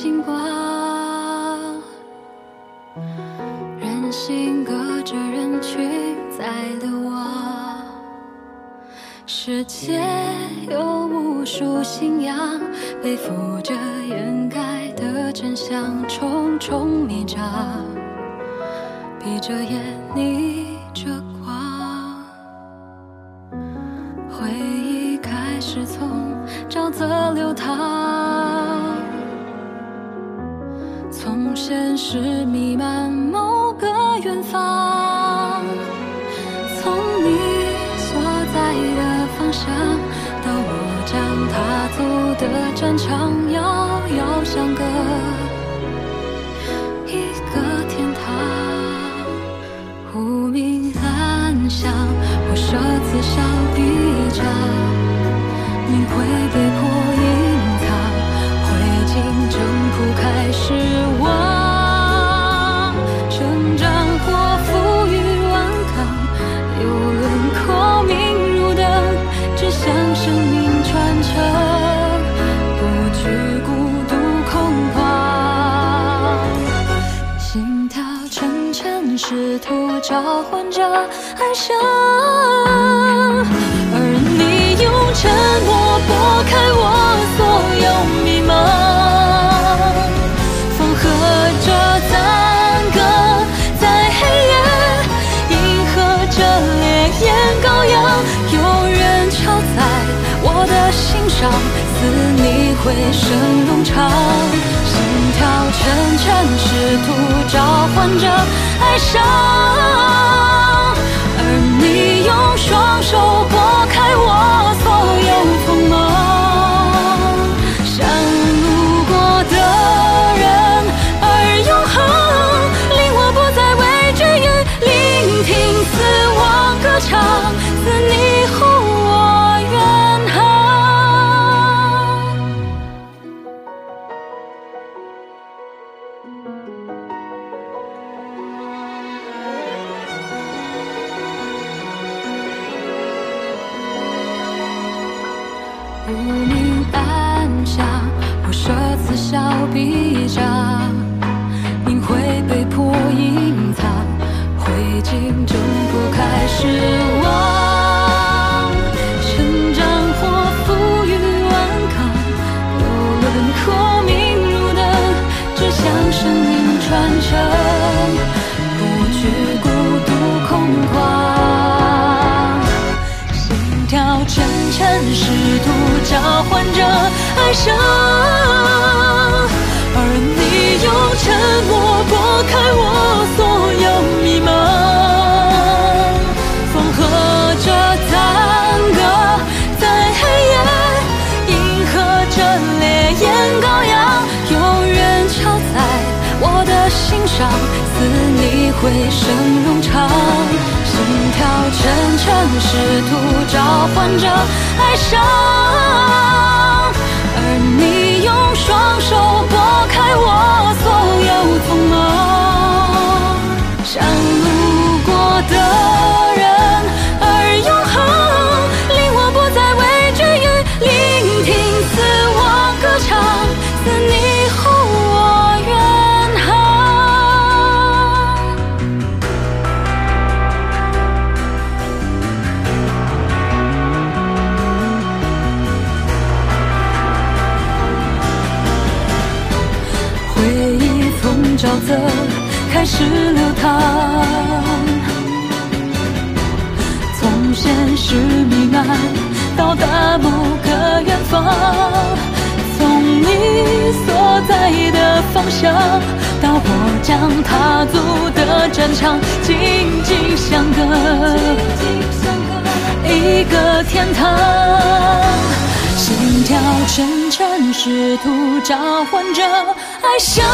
星光，人心隔着人群在流亡，世界有无数信仰，背负着掩盖的真相，重重迷障，闭着眼你是弥漫某个远方，从你所在的方向到我将踏足的战场，遥遥相隔召唤着哀伤，而你用沉默拨开我所有迷茫，风和着赞歌，在黑夜迎合着烈焰羔羊，有人敲在我的心上，似你回声冗长，心跳沉沉，试图召唤着爱上。无名暗香不舍此消彼长沉沉，试图召唤着哀伤，而你用沉默拨开我所有迷茫，风和着赞歌，在黑夜迎合着烈焰羔羊，有人敲在我的心上，似你回声冗长，心跳沉沉，试图召唤着哀伤，的开始流淌，从现实弥漫到达某个远方，从你所在的方向到我将踏足的战场，紧紧相隔。一个天堂。心跳沉沉，试图召唤着哀伤，